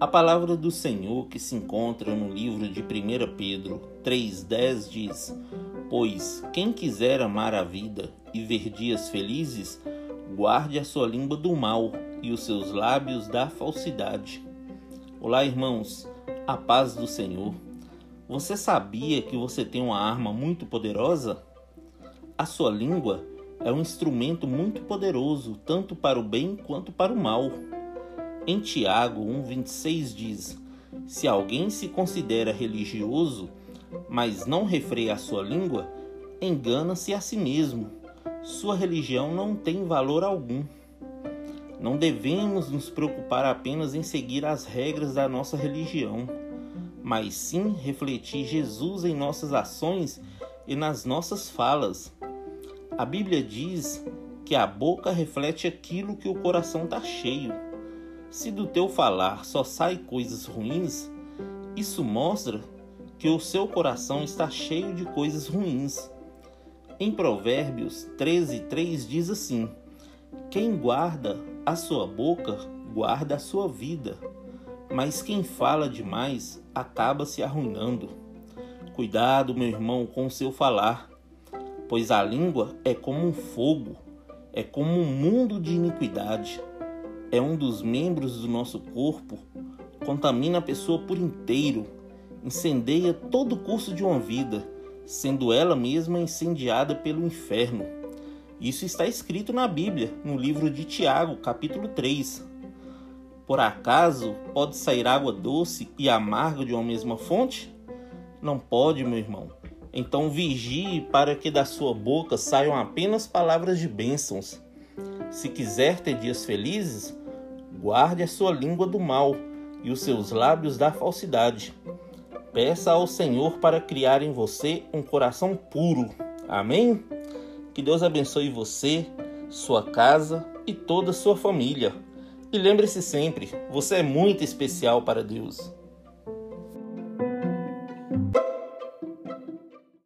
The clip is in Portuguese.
A palavra do Senhor que se encontra no livro de 1 Pedro 3,10 diz: Pois quem quiser amar a vida e ver dias felizes, guarde a sua língua do mal e os seus lábios da falsidade. Olá, irmãos, a paz do Senhor. Você sabia que você tem uma arma muito poderosa? A sua língua é um instrumento muito poderoso, tanto para o bem quanto para o mal. Em Tiago 1,26 diz: Se alguém se considera religioso, mas não refreia a sua língua, engana-se a si mesmo. Sua religião não tem valor algum. Não devemos nos preocupar apenas em seguir as regras da nossa religião, mas sim refletir Jesus em nossas ações e nas nossas falas. A Bíblia diz que a boca reflete aquilo que o coração está cheio. Se do teu falar só sai coisas ruins, isso mostra que o seu coração está cheio de coisas ruins. Em Provérbios 13, 3 diz assim: Quem guarda a sua boca, guarda a sua vida, mas quem fala demais acaba se arruinando. Cuidado, meu irmão, com o seu falar, pois a língua é como um fogo, é como um mundo de iniquidade é um dos membros do nosso corpo, contamina a pessoa por inteiro, incendeia todo o curso de uma vida, sendo ela mesma incendiada pelo inferno. Isso está escrito na Bíblia, no livro de Tiago, capítulo 3. Por acaso pode sair água doce e amarga de uma mesma fonte? Não pode, meu irmão. Então vigie para que da sua boca saiam apenas palavras de bênçãos. Se quiser ter dias felizes, guarde a sua língua do mal e os seus lábios da falsidade. Peça ao Senhor para criar em você um coração puro. Amém? Que Deus abençoe você, sua casa e toda a sua família. E lembre-se sempre, você é muito especial para Deus.